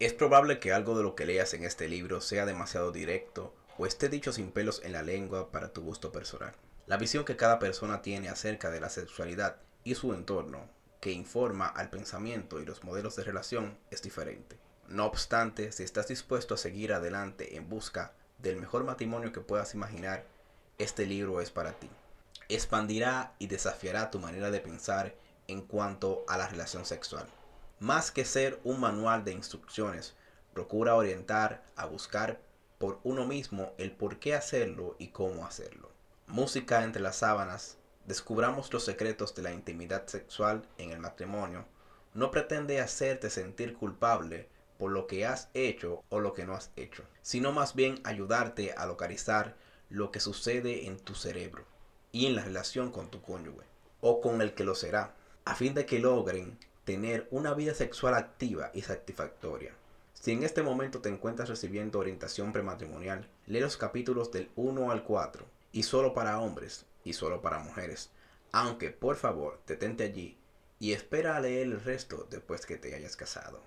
Es probable que algo de lo que leas en este libro sea demasiado directo o esté dicho sin pelos en la lengua para tu gusto personal. La visión que cada persona tiene acerca de la sexualidad y su entorno, que informa al pensamiento y los modelos de relación, es diferente. No obstante, si estás dispuesto a seguir adelante en busca del mejor matrimonio que puedas imaginar, este libro es para ti. Expandirá y desafiará tu manera de pensar en cuanto a la relación sexual. Más que ser un manual de instrucciones, procura orientar a buscar por uno mismo el por qué hacerlo y cómo hacerlo. Música entre las sábanas, descubramos los secretos de la intimidad sexual en el matrimonio, no pretende hacerte sentir culpable por lo que has hecho o lo que no has hecho, sino más bien ayudarte a localizar lo que sucede en tu cerebro y en la relación con tu cónyuge o con el que lo será, a fin de que logren tener una vida sexual activa y satisfactoria. Si en este momento te encuentras recibiendo orientación prematrimonial, lee los capítulos del 1 al 4 y solo para hombres y solo para mujeres. Aunque por favor detente allí y espera a leer el resto después que te hayas casado.